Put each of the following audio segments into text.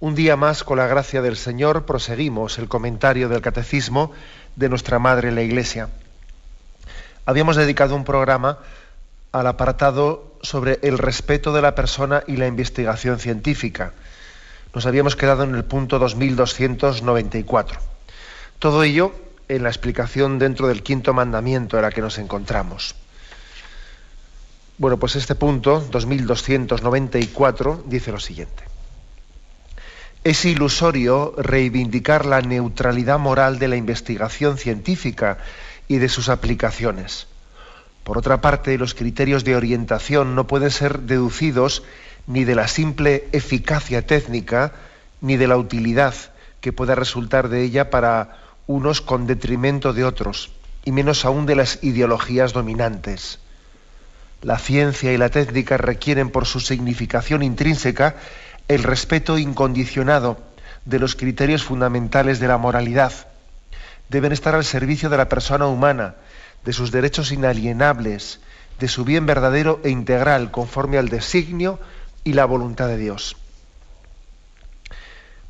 Un día más, con la gracia del Señor, proseguimos el comentario del Catecismo de nuestra Madre la Iglesia. Habíamos dedicado un programa al apartado sobre el respeto de la persona y la investigación científica. Nos habíamos quedado en el punto 2294. Todo ello en la explicación dentro del quinto mandamiento en la que nos encontramos. Bueno, pues este punto, 2294, dice lo siguiente. Es ilusorio reivindicar la neutralidad moral de la investigación científica y de sus aplicaciones. Por otra parte, los criterios de orientación no pueden ser deducidos ni de la simple eficacia técnica ni de la utilidad que pueda resultar de ella para unos con detrimento de otros, y menos aún de las ideologías dominantes. La ciencia y la técnica requieren por su significación intrínseca el respeto incondicionado de los criterios fundamentales de la moralidad. Deben estar al servicio de la persona humana, de sus derechos inalienables, de su bien verdadero e integral, conforme al designio y la voluntad de Dios.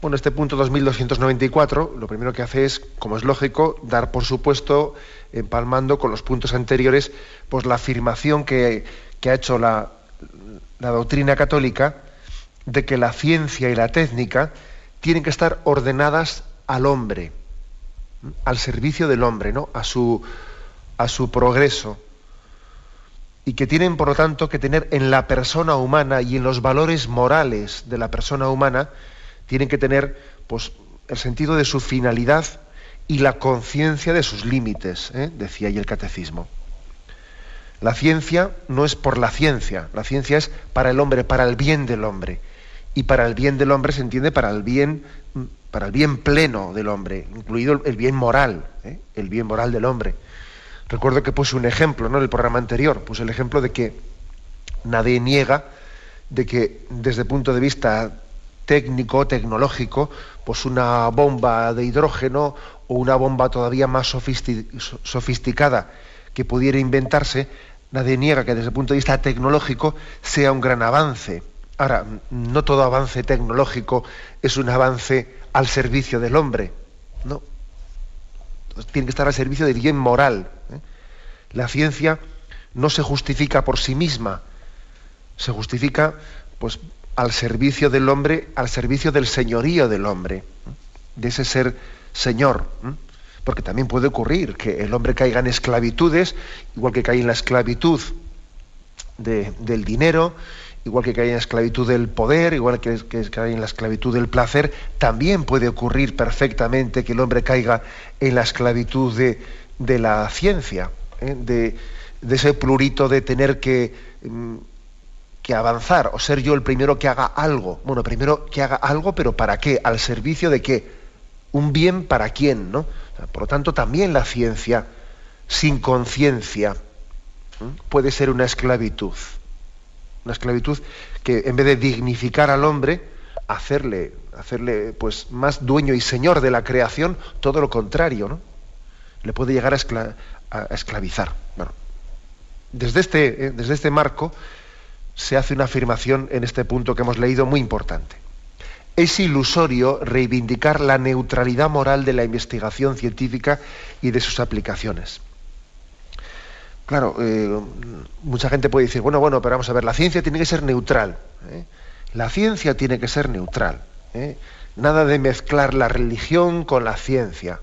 Bueno, este punto 2294 lo primero que hace es, como es lógico, dar por supuesto, empalmando con los puntos anteriores, pues la afirmación que, ha hecho la doctrina católica de que la ciencia y la técnica tienen que estar ordenadas al hombre, al servicio del hombre, ¿no? a, su, a su progreso. Y que tienen, por lo tanto, que tener en la persona humana y en los valores morales de la persona humana, tienen que tener pues, el sentido de su finalidad y la conciencia de sus límites, ¿eh? decía ahí el catecismo. La ciencia no es por la ciencia, la ciencia es para el hombre, para el bien del hombre. Y para el bien del hombre se entiende para el bien, para el bien pleno del hombre, incluido el bien moral, ¿eh? el bien moral del hombre. Recuerdo que puse un ejemplo ¿no? en el programa anterior, puse el ejemplo de que nadie niega de que desde el punto de vista técnico, tecnológico, pues una bomba de hidrógeno o una bomba todavía más sofisticada que pudiera inventarse, nadie niega que desde el punto de vista tecnológico sea un gran avance. Ahora, no todo avance tecnológico es un avance al servicio del hombre, no. tiene que estar al servicio del bien moral. ¿eh? La ciencia no se justifica por sí misma, se justifica pues al servicio del hombre, al servicio del señorío del hombre, de ese ser señor. Porque también puede ocurrir que el hombre caiga en esclavitudes, igual que cae en la esclavitud del dinero, igual que cae en la esclavitud del poder, igual que, cae en la esclavitud del placer, también puede ocurrir perfectamente que el hombre caiga en la esclavitud de, la ciencia, ¿eh? de, ese plurito de tener que mm, que avanzar o ser yo el primero que haga algo. Bueno, primero que haga algo, pero ¿para qué? ¿Al servicio de qué? Un bien para quién, ¿no? por lo tanto, también la ciencia sin conciencia puede ser una esclavitud. Una esclavitud que en vez de dignificar al hombre, hacerle, hacerle pues, más dueño y señor de la creación, todo lo contrario, ¿no? Le puede llegar a, esclavizar. Bueno, desde este, eh, desde este marco, se hace una afirmación en este punto que hemos leído muy importante. Es ilusorio reivindicar la neutralidad moral de la investigación científica y de sus aplicaciones. Claro, eh, mucha gente puede decir, bueno, bueno, pero vamos a ver, la ciencia tiene que ser neutral. ¿eh? La ciencia tiene que ser neutral. ¿eh? Nada de mezclar la religión con la ciencia.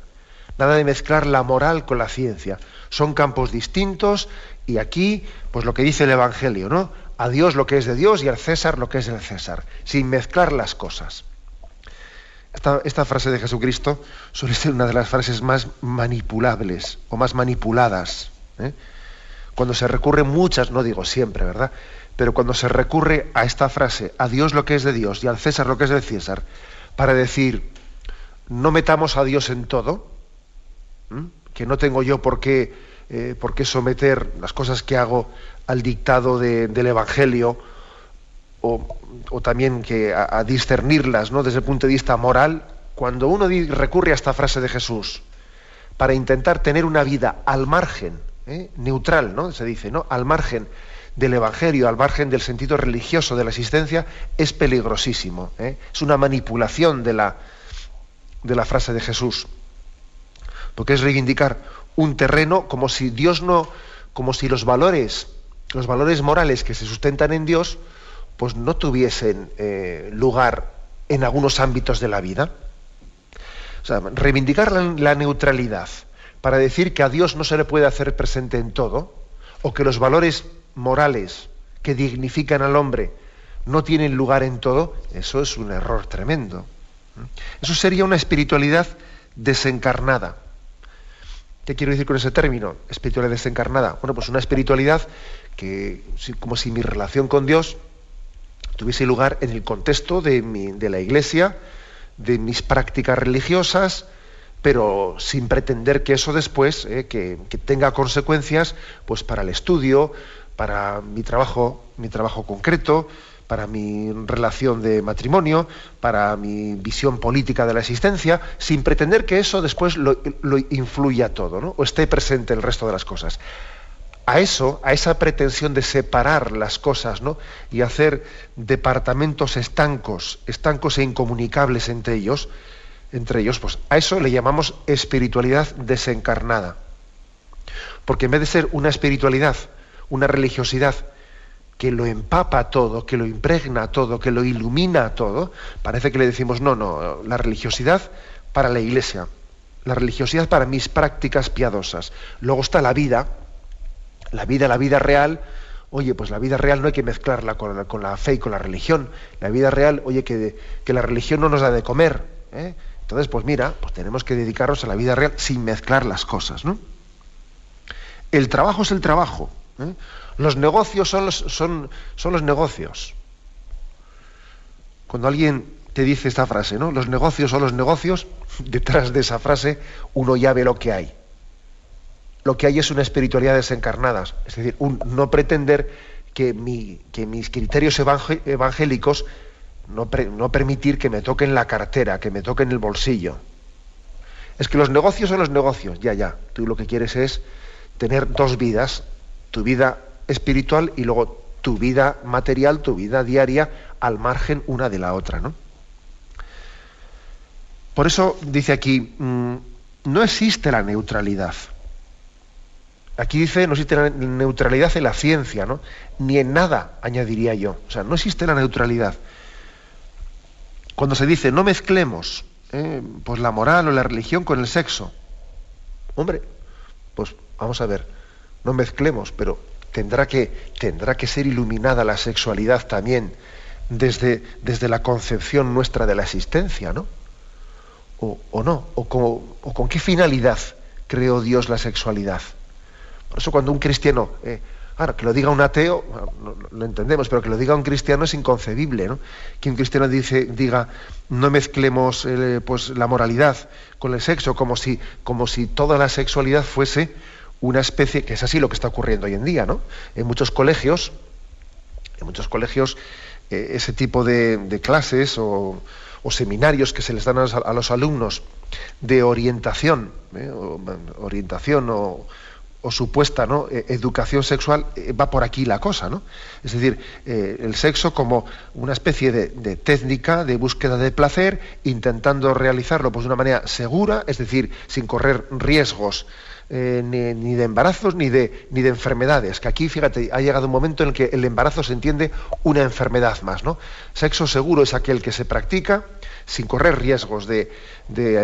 Nada de mezclar la moral con la ciencia. Son campos distintos y aquí, pues lo que dice el Evangelio, ¿no? a Dios lo que es de Dios y al César lo que es del César, sin mezclar las cosas. Esta, frase de Jesucristo suele ser una de las frases más manipulables o más manipuladas. ¿eh? Cuando se recurre muchas, no digo siempre, ¿verdad? Pero cuando se recurre a esta frase, a Dios lo que es de Dios y al César lo que es del César, para decir, no metamos a Dios en todo, que no tengo yo por qué, eh, por qué someter las cosas que hago al dictado del Evangelio o, también que a, discernirlas ¿no? desde el punto de vista moral, cuando uno recurre a esta frase de Jesús para intentar tener una vida al margen, ¿eh? neutral, ¿no? se dice, ¿no? al margen del Evangelio, al margen del sentido religioso de la existencia, es peligrosísimo. ¿eh? Es una manipulación de la, de la frase de Jesús. Porque es reivindicar un terreno como si Dios no, como si los valores, los valores morales que se sustentan en Dios, pues no tuviesen eh, lugar en algunos ámbitos de la vida. O sea, reivindicar la, neutralidad para decir que a Dios no se le puede hacer presente en todo, o que los valores morales que dignifican al hombre no tienen lugar en todo, eso es un error tremendo. Eso sería una espiritualidad desencarnada. ¿Qué quiero decir con ese término? Espiritualidad desencarnada. Bueno, pues una espiritualidad que, como si mi relación con Dios tuviese lugar en el contexto de, la iglesia, de mis prácticas religiosas, pero sin pretender que eso después eh, que, tenga consecuencias pues para el estudio, para mi trabajo, mi trabajo concreto, para mi relación de matrimonio, para mi visión política de la existencia, sin pretender que eso después lo, influya todo, ¿no? o esté presente el resto de las cosas. A eso, a esa pretensión de separar las cosas, ¿no? y hacer departamentos estancos, estancos e incomunicables entre ellos, entre ellos, pues a eso le llamamos espiritualidad desencarnada. Porque en vez de ser una espiritualidad, una religiosidad que lo empapa todo, que lo impregna todo, que lo ilumina todo, parece que le decimos, no, no, la religiosidad para la iglesia, la religiosidad para mis prácticas piadosas. Luego está la vida, la vida, la vida real, oye, pues la vida real no hay que mezclarla con la, fe y con la religión. La vida real, oye, que, que la religión no nos da de comer. ¿eh? Entonces, pues mira, pues tenemos que dedicarnos a la vida real sin mezclar las cosas, ¿no? El trabajo es el trabajo. ¿eh? Los negocios son los, son, son los negocios. Cuando alguien te dice esta frase, ¿no? Los negocios son los negocios, detrás de esa frase uno ya ve lo que hay. Lo que hay es una espiritualidad desencarnada, es decir, un, no pretender que, mi, que mis criterios evangélicos no, permitir que me toquen la cartera, que me toquen el bolsillo. Es que los negocios son los negocios, ya, ya. Tú lo que quieres es tener dos vidas, tu vida espiritual y luego tu vida material, tu vida diaria, al margen una de la otra, ¿no? Por eso dice aquí, mm, no existe la neutralidad. Aquí dice, no existe la neutralidad en la ciencia, ¿no? Ni en nada, añadiría yo. O sea, no existe la neutralidad. Cuando se dice, no mezclemos ¿eh? pues la moral o la religión con el sexo. Hombre, pues vamos a ver, no mezclemos, pero tendrá que, tendrá que ser iluminada la sexualidad también desde, desde la concepción nuestra de la existencia, ¿no? O, no, o con, qué finalidad creó Dios la sexualidad. Por eso cuando un cristiano, eh, ahora que lo diga un ateo, lo entendemos, pero que lo diga un cristiano es inconcebible, ¿no? Que un cristiano diga, no mezclemos eh, pues, la moralidad con el sexo, como si, como si toda la sexualidad fuese una especie, que es así lo que está ocurriendo hoy en día, ¿no? En muchos colegios, en muchos colegios, eh, ese tipo de, clases o, seminarios que se les dan a, los alumnos de orientación, ¿eh? orientación o, supuesta ¿no? E, educación sexual, eh, va por aquí la cosa, ¿no? Es decir, el sexo como una especie de, de, técnica de búsqueda de placer, intentando realizarlo pues, de una manera segura, es decir, sin correr riesgos eh, ni, de embarazos ni de, ni de enfermedades. Que aquí, fíjate, ha llegado un momento en el que el embarazo se entiende una enfermedad más. ¿no? Sexo seguro es aquel que se practica sin correr riesgos de,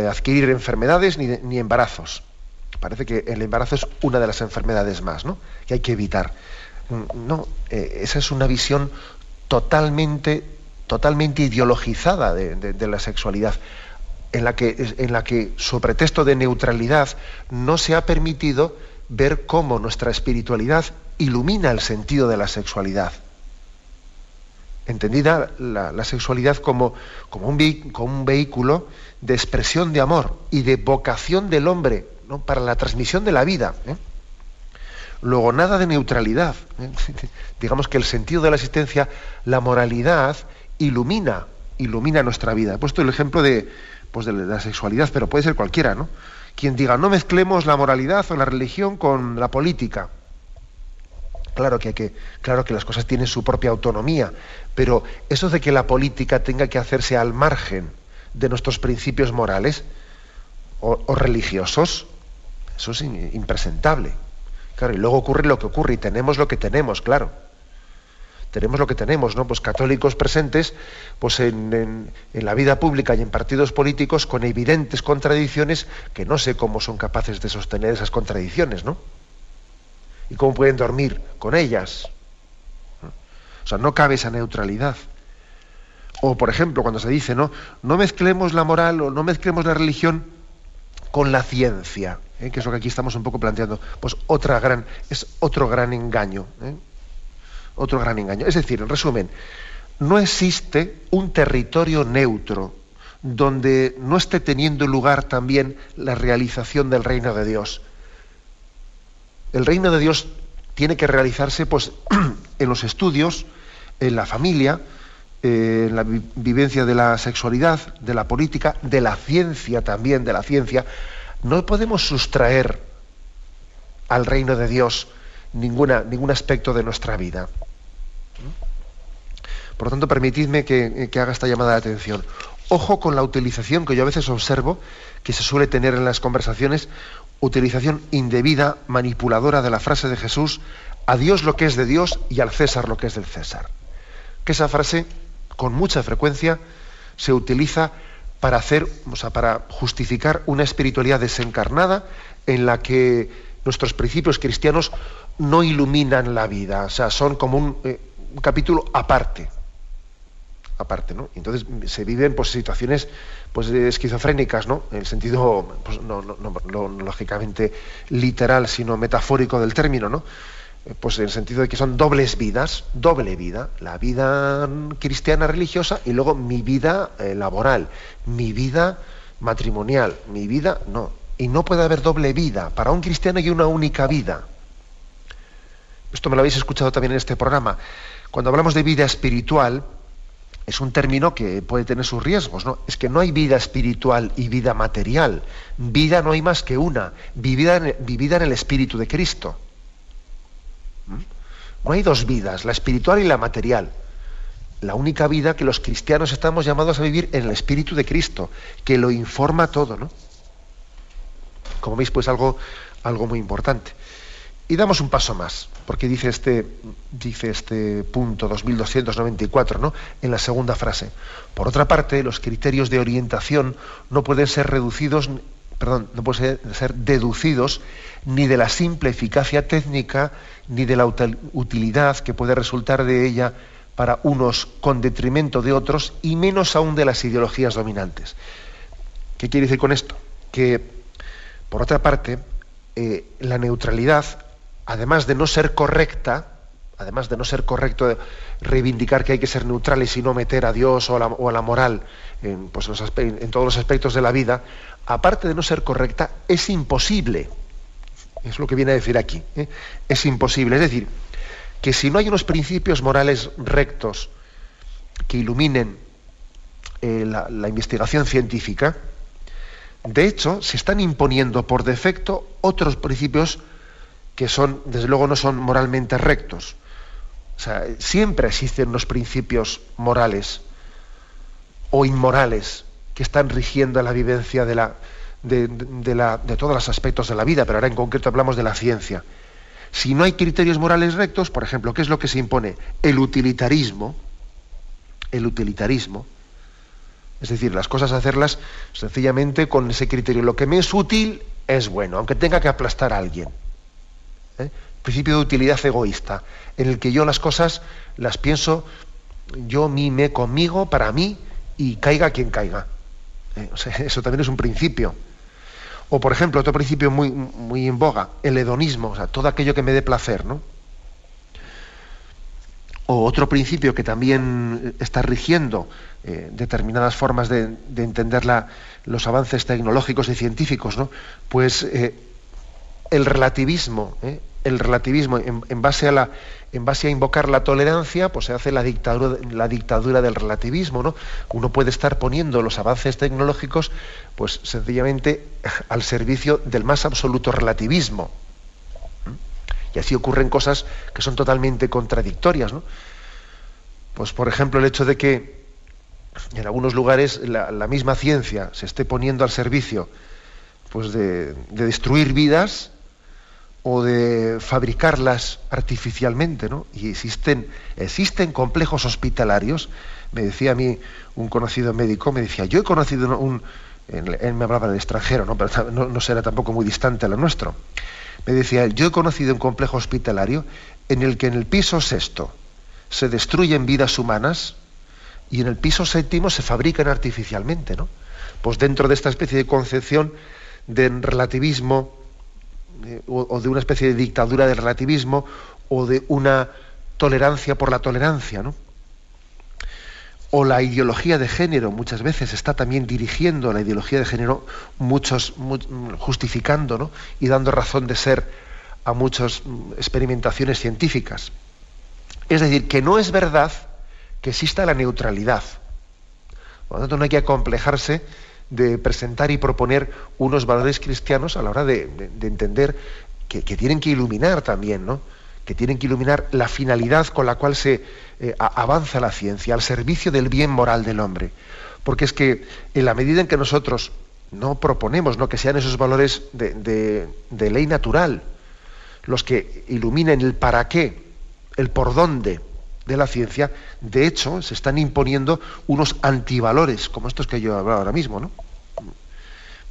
adquirir enfermedades ni, ni, embarazos. Parece que el embarazo es una de las enfermedades más ¿no? que hay que evitar. Mm, no, eh, esa es una visión totalmente, totalmente ideologizada de la sexualidad en la que, en la que sobre texto de neutralidad no se ha permitido ver cómo nuestra espiritualidad ilumina el sentido de la sexualidad. Entendida la, sexualidad como, como, un, vehículo de expresión de amor y de vocación del hombre ¿no? para la transmisión de la vida. ¿eh? Luego, nada de neutralidad. ¿eh? Digamos que el sentido de la existencia, la moralidad, ilumina, ilumina nuestra vida. He puesto el ejemplo de, pues de la sexualidad, pero puede ser cualquiera, ¿no? Quien diga, no mezclemos la moralidad o la religión con la política. Claro que, hay que, claro que las cosas tienen su propia autonomía, pero eso de que la política tenga que hacerse al margen de nuestros principios morales o, religiosos, eso es impresentable. Claro, y luego ocurre lo que ocurre y tenemos lo que tenemos, claro. Tenemos lo que tenemos, ¿no? Pues católicos presentes pues en, en, la vida pública y en partidos políticos con evidentes contradicciones que no sé cómo son capaces de sostener esas contradicciones, ¿no? Y cómo pueden dormir con ellas. O sea, no cabe esa neutralidad. O, por ejemplo, cuando se dice, ¿no? No mezclemos la moral o no mezclemos la religión con la ciencia, ¿eh? que es lo que aquí estamos un poco planteando. Pues otra gran, es otro gran engaño. ¿eh? Otro gran engaño. Es decir, en resumen, no existe un territorio neutro donde no esté teniendo lugar también la realización del reino de Dios. El reino de Dios tiene que realizarse pues, en los estudios, en la familia, eh, en la vivencia de la sexualidad, de la política, de la ciencia también, de la ciencia, no podemos sustraer al reino de Dios ninguna, ningún aspecto de nuestra vida. Por lo tanto, permitidme que, que, haga esta llamada de atención. Ojo con la utilización que yo a veces observo que se suele tener en las conversaciones, utilización indebida, manipuladora de la frase de Jesús, a Dios lo que es de Dios y al César lo que es del César. Que esa frase con mucha frecuencia se utiliza para hacer, o sea, para justificar una espiritualidad desencarnada en la que nuestros principios cristianos no iluminan la vida, o sea, son como un, eh, capítulo aparte. Aparte, ¿no? Entonces se viven pues, situaciones pues, esquizofrénicas, ¿no? En el sentido, pues, no, no, no, lógicamente literal, sino metafórico del término, ¿no? Eh, pues en el sentido de que son dobles vidas, doble vida, la vida cristiana religiosa y luego mi vida eh, laboral, mi vida matrimonial, mi vida, no. Y no puede haber doble vida. Para un cristiano hay una única vida. Esto me lo habéis escuchado también en este programa. Cuando hablamos de vida espiritual, es un término que puede tener sus riesgos, ¿no? Es que no hay vida espiritual y vida material. Vida no hay más que una, vivida vivida en el Espíritu de Cristo. No hay dos vidas, la espiritual y la material. La única vida que los cristianos estamos llamados a vivir en el Espíritu de Cristo, que lo informa todo, ¿no? Como veis, pues algo, algo muy importante. Y damos un paso más, porque dice este, dice este punto 2294, ¿no? En la segunda frase. Por otra parte, los criterios de orientación no pueden ser reducidos, perdón, no pueden ser deducidos ni de la simple eficacia técnica, ni de la utilidad que puede resultar de ella para unos con detrimento de otros, y menos aún de las ideologías dominantes. ¿Qué quiere decir con esto? Que, por otra parte, eh, la neutralidad, además de no ser correcta, además de no ser correcto reivindicar que hay que ser neutrales y no meter a Dios o a la, moral pues, en todos los aspectos de la vida, aparte de no ser correcta, es imposible es lo que viene a decir aquí. ¿eh? Es imposible. Es decir, que si no hay unos principios morales rectos que iluminen eh, la, la, investigación científica, de hecho, se están imponiendo por defecto otros principios que son, desde luego, no son moralmente rectos. O sea, siempre existen unos principios morales o inmorales que están rigiendo la vivencia de la, de, todos los aspectos de la vida, pero ahora en concreto hablamos de la ciencia. Si no hay criterios morales rectos, por ejemplo, ¿qué es lo que se impone? El utilitarismo, el utilitarismo, es decir, las cosas hacerlas sencillamente con ese criterio. Lo que me es útil es bueno, aunque tenga que aplastar a alguien. ¿Eh? Principio de utilidad egoísta, en el que yo las cosas las pienso yo, mí, me, conmigo, para mí, y caiga quien caiga. ¿Eh? eso también es un principio. O, por ejemplo, otro principio muy, muy en boga, el hedonismo, o sea, todo aquello que me dé placer, ¿no? O otro principio que también está rigiendo eh, determinadas formas de, entender los avances tecnológicos y científicos, ¿no? Pues eh, el relativismo, ¿eh? el relativismo en, base a invocar la tolerancia, pues se hace la dictadura, la dictadura del relativismo, ¿no? Uno puede estar poniendo los avances tecnológicos, pues sencillamente al servicio del más absoluto relativismo. Y así ocurren cosas que son totalmente contradictorias. Pues por ejemplo el hecho de que en algunos lugares la, misma ciencia se esté poniendo al servicio pues de destruir vidas, o de fabricarlas artificialmente, ¿no? Y existen, existen complejos hospitalarios. Me decía a mí un conocido médico, me decía, yo he conocido un, él me hablaba del extranjero, ¿no? pero no, será tampoco muy distante a lo nuestro. Me decía, yo he conocido un complejo hospitalario en el que en el piso sexto se destruyen vidas humanas y en el piso séptimo se fabrican artificialmente, ¿no? Pues dentro de esta especie de concepción de relativismo o, de una especie de dictadura del relativismo o de una tolerancia por la tolerancia, ¿no? O la ideología de género muchas veces está también dirigiendo la ideología de género, muchos justificando ¿no? y dando razón de ser a muchas mm, experimentaciones científicas. Es decir, que no es verdad que exista la neutralidad. Por lo tanto, no hay que acomplejarse de presentar y proponer unos valores cristianos a la hora de, entender que, tienen que iluminar también, ¿no? que tienen que iluminar la finalidad con la cual se eh, avanza la ciencia, al servicio del bien moral del hombre. Porque es que en la medida en que nosotros no proponemos ¿no? que sean esos valores de, de ley natural los que iluminen el para qué, el por dónde, de la ciencia, de hecho, se están imponiendo unos antivalores, como estos que yo he hablado ahora mismo, ¿no?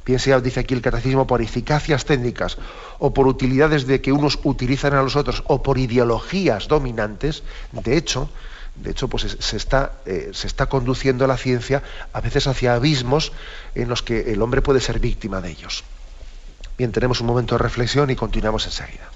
Piense, dice aquí el catecismo, por eficacias técnicas o por utilidades de que unos utilizan a los otros o por ideologías dominantes, de hecho, de hecho, pues se está, eh, se está conduciendo la ciencia a veces hacia abismos en los que el hombre puede ser víctima de ellos. Bien, tenemos un momento de reflexión y continuamos enseguida.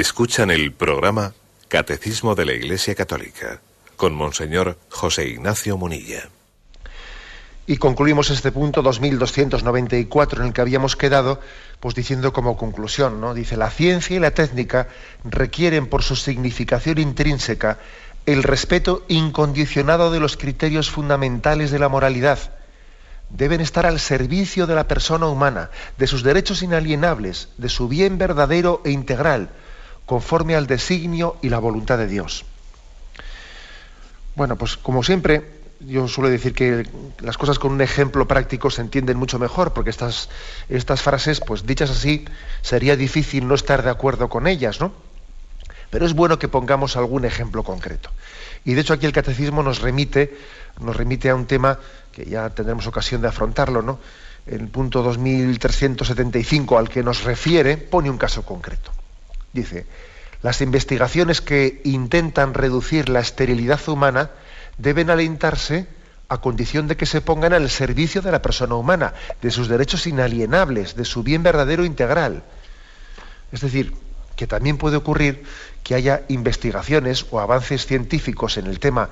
Escuchan el programa Catecismo de la Iglesia Católica con Monseñor José Ignacio Munilla. Y concluimos este punto 2294 en el que habíamos quedado, pues diciendo como conclusión, ¿no? Dice, la ciencia y la técnica requieren por su significación intrínseca el respeto incondicionado de los criterios fundamentales de la moralidad. Deben estar al servicio de la persona humana, de sus derechos inalienables, de su bien verdadero e integral, conforme al designio y la voluntad de Dios. Bueno, pues como siempre, yo suelo decir que las cosas con un ejemplo práctico se entienden mucho mejor, porque estas, estas frases, pues dichas así, sería difícil no estar de acuerdo con ellas, ¿no? Pero es bueno que pongamos algún ejemplo concreto. Y de hecho aquí el catecismo nos remite, nos remite a un tema que ya tendremos ocasión de afrontarlo, ¿no? El punto 2375 al que nos refiere pone un caso concreto. Dice, las investigaciones que intentan reducir la esterilidad humana deben alentarse a condición de que se pongan al servicio de la persona humana, de sus derechos inalienables, de su bien verdadero integral. Es decir, que también puede ocurrir que haya investigaciones o avances científicos en el tema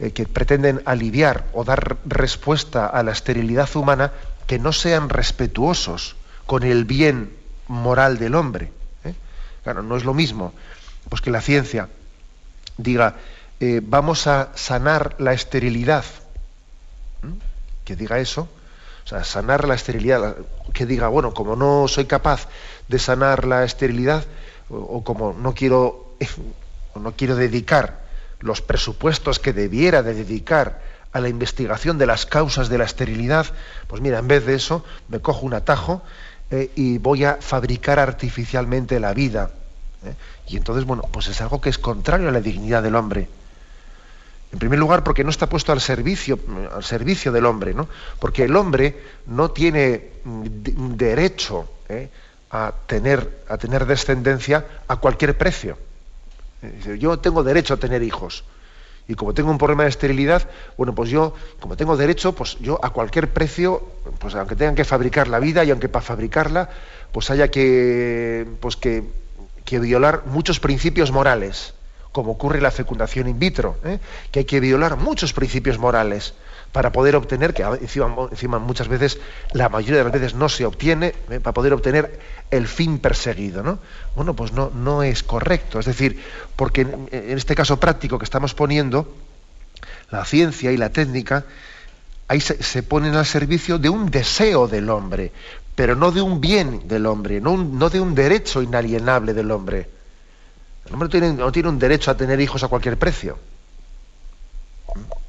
eh, que pretenden aliviar o dar respuesta a la esterilidad humana que no sean respetuosos con el bien moral del hombre. Claro, no es lo mismo pues que la ciencia diga eh, vamos a sanar la esterilidad. Que diga eso. O sea, sanar la esterilidad. Que diga, bueno, como no soy capaz de sanar la esterilidad, o, como no quiero, no quiero dedicar los presupuestos que debiera de dedicar a la investigación de las causas de la esterilidad, pues mira, en vez de eso, me cojo un atajo eh, y voy a fabricar artificialmente la vida. ¿eh? Y entonces, bueno, pues es algo que es contrario a la dignidad del hombre. En primer lugar, porque no está puesto al servicio, al servicio del hombre, ¿no? Porque el hombre no tiene derecho ¿eh? a, tener, a tener descendencia a cualquier precio. Yo tengo derecho a tener hijos. Y como tengo un problema de esterilidad, bueno, pues yo, como tengo derecho, pues yo a cualquier precio, pues aunque tengan que fabricar la vida y aunque para fabricarla, pues haya que, pues que, que violar muchos principios morales como ocurre la fecundación in vitro, ¿eh? que hay que violar muchos principios morales para poder obtener, que encima, muchas veces, la mayoría de las veces no se obtiene, ¿eh? para poder obtener el fin perseguido. ¿no? Bueno, pues no, es correcto. Es decir, porque en, este caso práctico que estamos poniendo, la ciencia y la técnica, ahí se, ponen al servicio de un deseo del hombre, pero no de un bien del hombre, no de un derecho inalienable del hombre. El hombre no tiene un derecho a tener hijos a cualquier precio.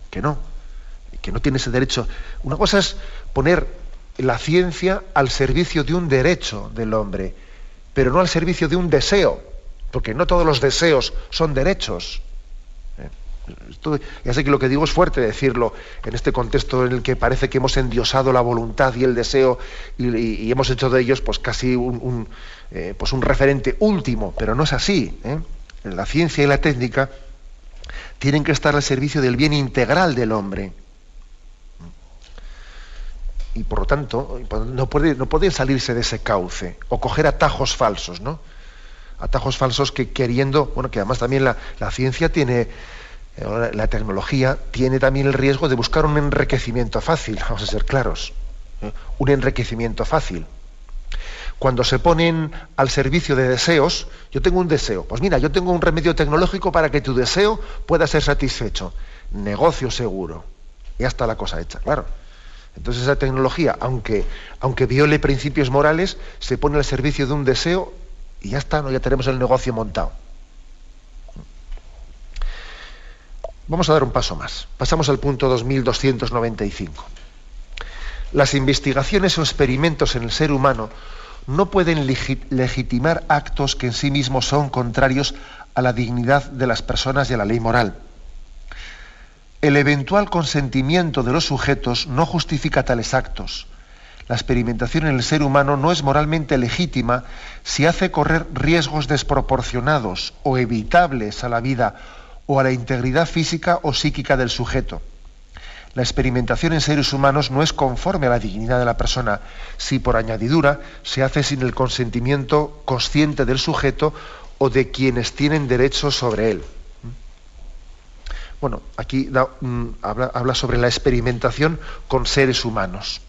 Que no. Que no tiene ese derecho. Una cosa es poner la ciencia al servicio de un derecho del hombre, pero no al servicio de un deseo, porque no todos los deseos son derechos. ¿Eh? ya sé que lo que digo es fuerte decirlo en este contexto en el que parece que hemos endiosado la voluntad y el deseo y, hemos hecho de ellos pues casi un, eh, pues un referente último, pero no es así. ¿eh? La ciencia y la técnica tienen que estar al servicio del bien integral del hombre. Y por lo tanto, no puede, no puede salirse de ese cauce o coger atajos falsos, ¿no? Atajos falsos que queriendo, bueno, que además también la, la ciencia tiene, eh, la tecnología tiene también el riesgo de buscar un enriquecimiento fácil, vamos a ser claros, un enriquecimiento fácil cuando se ponen al servicio de deseos, yo tengo un deseo, pues mira, yo tengo un remedio tecnológico para que tu deseo pueda ser satisfecho. Negocio seguro. Ya está la cosa hecha, claro. Entonces esa tecnología, aunque, aunque viole principios morales, se pone al servicio de un deseo y ya está, ¿no? ya tenemos el negocio montado. Vamos a dar un paso más. Pasamos al punto 2295. Las investigaciones o experimentos en el ser humano no pueden legitimar actos que en sí mismos son contrarios a la dignidad de las personas y a la ley moral. El eventual consentimiento de los sujetos no justifica tales actos. La experimentación en el ser humano no es moralmente legítima si hace correr riesgos desproporcionados o evitables a la vida o a la integridad física o psíquica del sujeto la experimentación en seres humanos no es conforme a la dignidad de la persona si por añadidura se hace sin el consentimiento consciente del sujeto o de quienes tienen derecho sobre él. bueno, aquí habla, sobre la experimentación con seres humanos.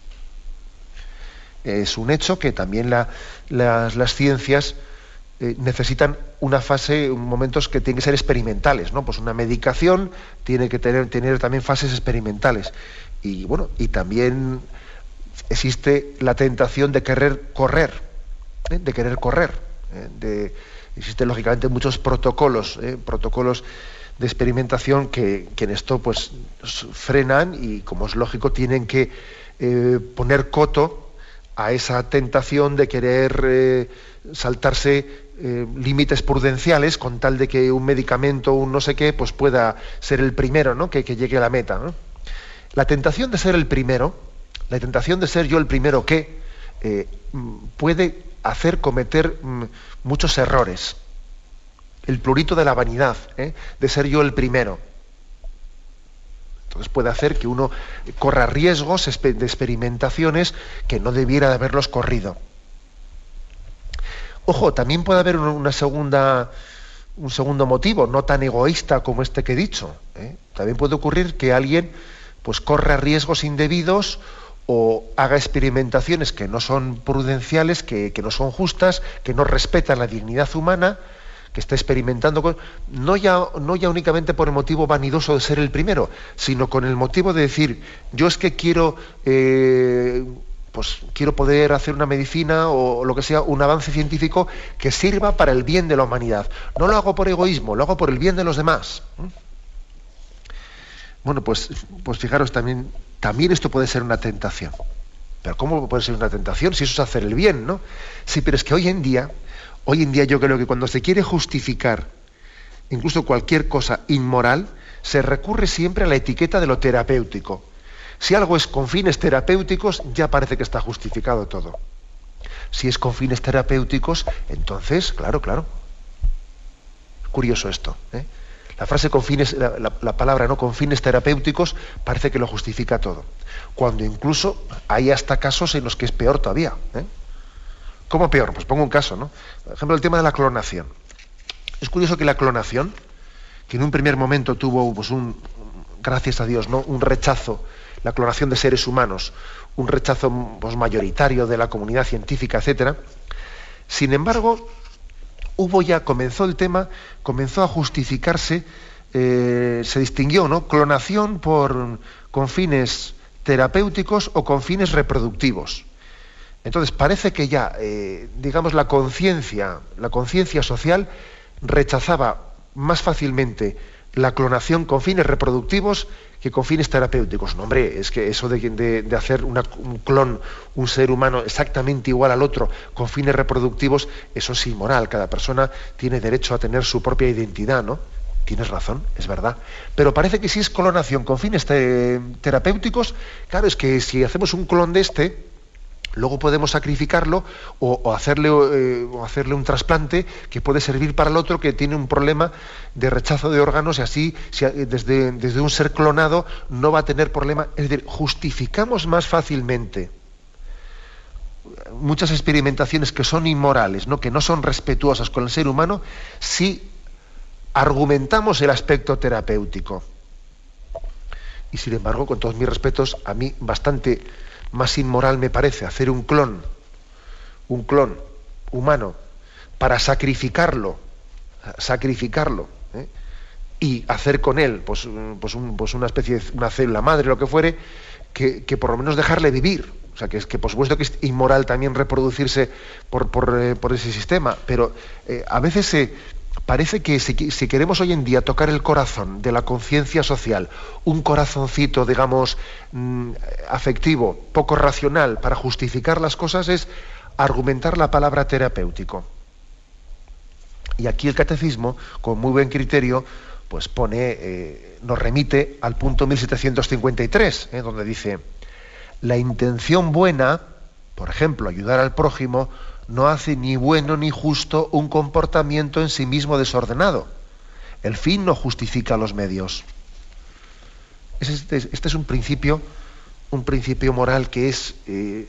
Es un hecho que también las, ciencias eh, necesitan una fase, momentos que tienen que ser experimentales, ¿no? Pues una medicación tiene que tener, tener también fases experimentales. Y bueno, y también existe la tentación de querer correr, ¿eh? de querer correr. ¿eh? De, existen lógicamente muchos protocolos, protocolos de experimentación que, en esto pues frenan y, como es lógico, tienen que poner coto a esa tentación de querer saltarse eh, límites prudenciales con tal de que un medicamento, un no sé qué, pues pueda ser el primero, ¿no? Que, llegue a la meta. La tentación de ser el primero, la tentación de ser yo el primero que, puede hacer cometer mm, muchos errores el plurito de la vanidad, ¿eh? de ser yo el primero. Entonces puede hacer que uno corra riesgos de experimentaciones que no debiera de haberlos corrido. Ojo, también puede haber una segunda, un segundo motivo, no tan egoísta como este que he dicho. ¿eh? También puede ocurrir que alguien pues corra riesgos indebidos o haga experimentaciones que no son prudenciales, que, no son justas, que no respetan la dignidad humana, que está experimentando, no, ya, no ya únicamente por el motivo vanidoso de ser el primero, sino con el motivo de decir, yo es que quiero, eh, pues quiero poder hacer una medicina o lo que sea, un avance científico que sirva para el bien de la humanidad. No lo hago por egoísmo, lo hago por el bien de los demás. Bueno, pues, pues fijaros, también, también esto puede ser una tentación. Pero ¿cómo puede ser una tentación si eso es hacer el bien, no? Sí, pero es que hoy en día Hoy en día yo creo que cuando se quiere justificar incluso cualquier cosa inmoral, se recurre siempre a la etiqueta de lo terapéutico. Si algo es con fines terapéuticos, ya parece que está justificado todo. Si es con fines terapéuticos, entonces, claro, claro. Curioso esto. ¿eh? La frase con fines, la, palabra no con fines terapéuticos parece que lo justifica todo. Cuando incluso hay hasta casos en los que es peor todavía. ¿eh? ¿Cómo peor? Pues pongo un caso, ¿no? Por ejemplo, el tema de la clonación. Es curioso que la clonación, que en un primer momento tuvo, pues un, gracias a Dios, ¿no? un rechazo, la clonación de seres humanos, un rechazo pues, mayoritario de la comunidad científica, etcétera. Sin embargo, hubo ya, comenzó el tema, comenzó a justificarse, eh, se distinguió, ¿no? Clonación por, con fines terapéuticos o con fines reproductivos. Entonces parece que ya, eh, digamos, la conciencia, la conciencia social rechazaba más fácilmente la clonación con fines reproductivos que con fines terapéuticos. No, hombre, es que eso de, hacer un clon, un ser humano exactamente igual al otro, con fines reproductivos, eso es inmoral. Cada persona tiene derecho a tener su propia identidad, ¿no? Tienes razón, es verdad. Pero parece que si es clonación con fines terapéuticos, claro, es que si hacemos un clon de este, luego podemos sacrificarlo o, hacerle, eh, hacerle, un trasplante que puede servir para el otro que tiene un problema de rechazo de órganos y así desde, desde, un ser clonado no va a tener problema. Es decir, justificamos más fácilmente muchas experimentaciones que son inmorales, ¿no? que no son respetuosas con el ser humano, si argumentamos el aspecto terapéutico. Y sin embargo, con todos mis respetos, a mí bastante más inmoral me parece hacer un clon, un clon humano, para sacrificarlo, sacrificarlo, ¿eh? y hacer con él pues, pues, pues, una especie de una célula madre, lo que fuere, que, por lo menos dejarle vivir. O sea, que es que por supuesto que es inmoral también reproducirse por, por, eh, ese sistema, pero eh, a veces se, parece que si, queremos hoy en día tocar el corazón de la conciencia social, un corazoncito, digamos, mm, afectivo, poco racional, para justificar las cosas, es argumentar la palabra terapéutico. Y aquí el catecismo, con muy buen criterio, pues pone, eh, nos remite al punto 1753, eh, donde dice, la intención buena, por ejemplo, ayudar al prójimo, no hace ni bueno ni justo un comportamiento en sí mismo desordenado. El fin no justifica los medios. Este, este, es un principio, un principio moral que es eh,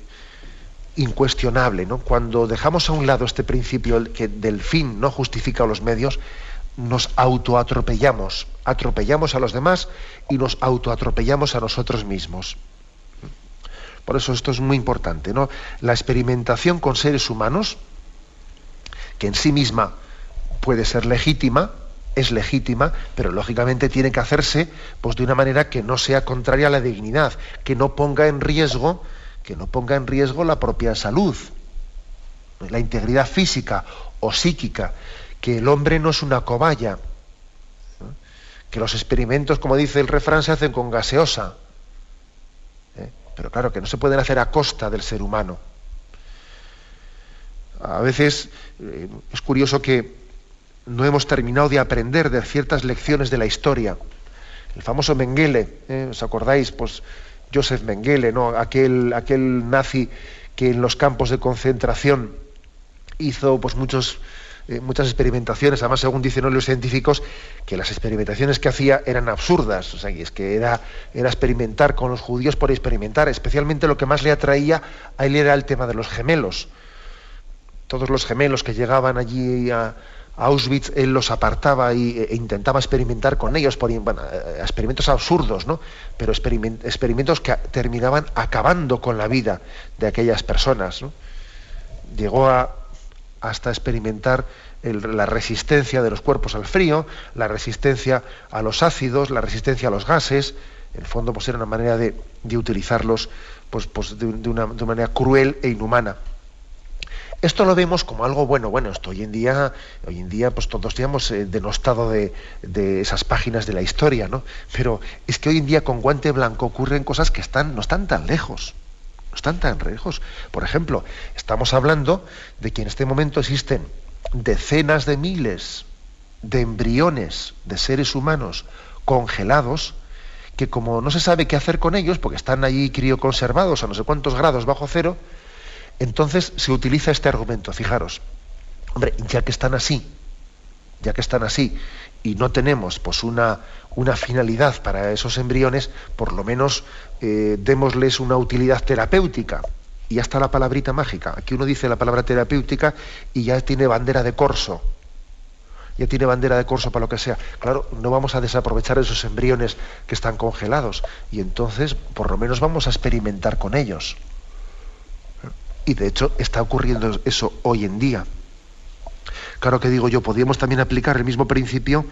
incuestionable. Cuando dejamos a un lado este principio que del fin no justifica los medios, nos autoatropellamos, atropellamos a los demás y nos autoatropellamos a nosotros mismos. Por eso esto es muy importante, ¿no? La experimentación con seres humanos, que en sí misma puede ser legítima, es legítima, pero lógicamente tiene que hacerse pues, de una manera que no sea contraria a la dignidad, que no ponga en riesgo, que no ponga en riesgo la propia salud, la integridad física o psíquica, que el hombre no es una cobaya, que los experimentos, como dice el refrán, se hacen con gaseosa. Pero claro, que no se pueden hacer a costa del ser humano. A veces eh, es curioso que no hemos terminado de aprender de ciertas lecciones de la historia. El famoso Mengele, ¿eh? ¿os acordáis? Pues Joseph Mengele, ¿no? aquel, aquel nazi que en los campos de concentración hizo pues, muchos, eh, muchas experimentaciones, además según dicen los científicos, que las experimentaciones que hacía eran absurdas, o sea, es que era, experimentar con los judíos por experimentar, especialmente lo que más le atraía a él era el tema de los gemelos. Todos los gemelos que llegaban allí a, Auschwitz, él los apartaba y, e intentaba experimentar con ellos, por, eh, experimentos absurdos, ¿no? pero experimentos que terminaban acabando con la vida de aquellas personas. Llegó a, hasta experimentar la resistencia de los cuerpos al frío, la resistencia a los ácidos, la resistencia a los gases. En el fondo, pues era una manera de, utilizarlos pues, pues de, una, manera cruel e inhumana. Esto lo vemos como algo bueno. Bueno, esto hoy en día, hoy en día, pues todos hemos eh, denostado de, de, esas páginas de la historia, ¿no? Pero es que hoy en día con guante blanco ocurren cosas que están, no están tan lejos están tan lejos. Por ejemplo, estamos hablando de que en este momento existen decenas de miles de embriones de seres humanos congelados que como no se sabe qué hacer con ellos, porque están allí crioconservados a no sé cuántos grados bajo cero, entonces se utiliza este argumento. Fijaros, hombre, ya que están así, ya que están así, y no tenemos pues una, una finalidad para esos embriones, por lo menos eh, démosles una utilidad terapéutica. Y ya está la palabrita mágica. Aquí uno dice la palabra terapéutica y ya tiene bandera de corso. Ya tiene bandera de corso para lo que sea. Claro, no vamos a desaprovechar esos embriones que están congelados. Y entonces, por lo menos vamos a experimentar con ellos. Y de hecho está ocurriendo eso hoy en día. Claro que digo yo, podríamos también aplicar el mismo principio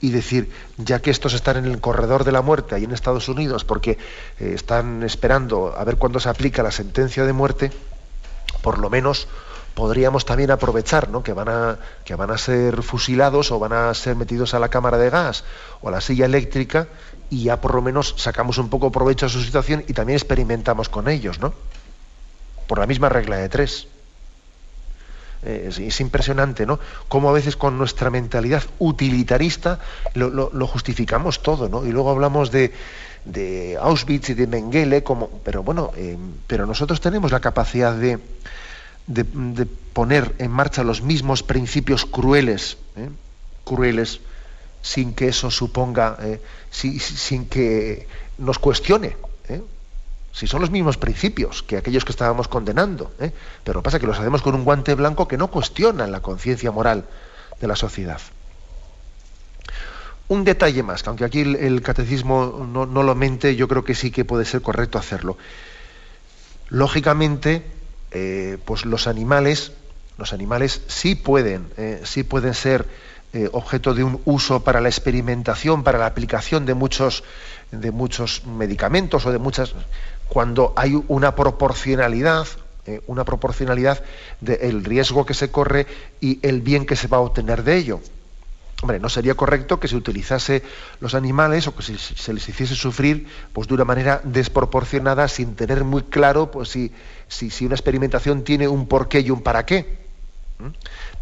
y decir, ya que estos están en el corredor de la muerte ahí en Estados Unidos, porque eh, están esperando a ver cuándo se aplica la sentencia de muerte, por lo menos podríamos también aprovechar ¿no? que, van a, que van a ser fusilados o van a ser metidos a la cámara de gas o a la silla eléctrica y ya por lo menos sacamos un poco provecho de su situación y también experimentamos con ellos, ¿no? Por la misma regla de tres. Eh, es, impresionante, ¿no? Cómo a veces con nuestra mentalidad utilitarista lo, justificamos todo, ¿no? Y luego hablamos de, Auschwitz y de Mengele, como, pero bueno, eh, pero nosotros tenemos la capacidad de, de, poner en marcha los mismos principios crueles, ¿eh? crueles, sin que eso suponga, sin que nos cuestione si son los mismos principios que aquellos que estábamos condenando. ¿eh? Pero pasa que los hacemos con un guante blanco que no cuestiona la conciencia moral de la sociedad. Un detalle más, que aunque aquí el, catecismo no, lo mente, yo creo que sí que puede ser correcto hacerlo. Lógicamente, eh, pues los animales, los animales sí pueden, eh, sí pueden ser objeto de un uso para la experimentación, para la aplicación de muchos, de muchos medicamentos o de muchas cuando hay una proporcionalidad, eh, una proporcionalidad del riesgo que se corre y el bien que se va a obtener de ello. Hombre, no sería correcto que se utilizase los animales o que se, les hiciese sufrir pues, de una manera desproporcionada sin tener muy claro pues, si, si, una experimentación tiene un porqué y un para qué.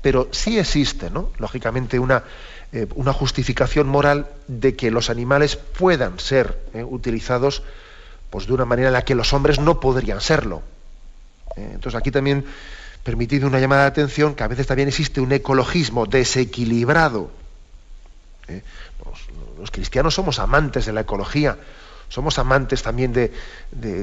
Pero sí existe, ¿no? lógicamente, una, eh, una justificación moral de que los animales puedan ser eh, utilizados pues de una manera en la que los hombres no podrían serlo. Eh, entonces aquí también permitido una llamada de atención que a veces también existe un ecologismo desequilibrado. Eh, los, cristianos somos amantes de la ecología, somos amantes también de,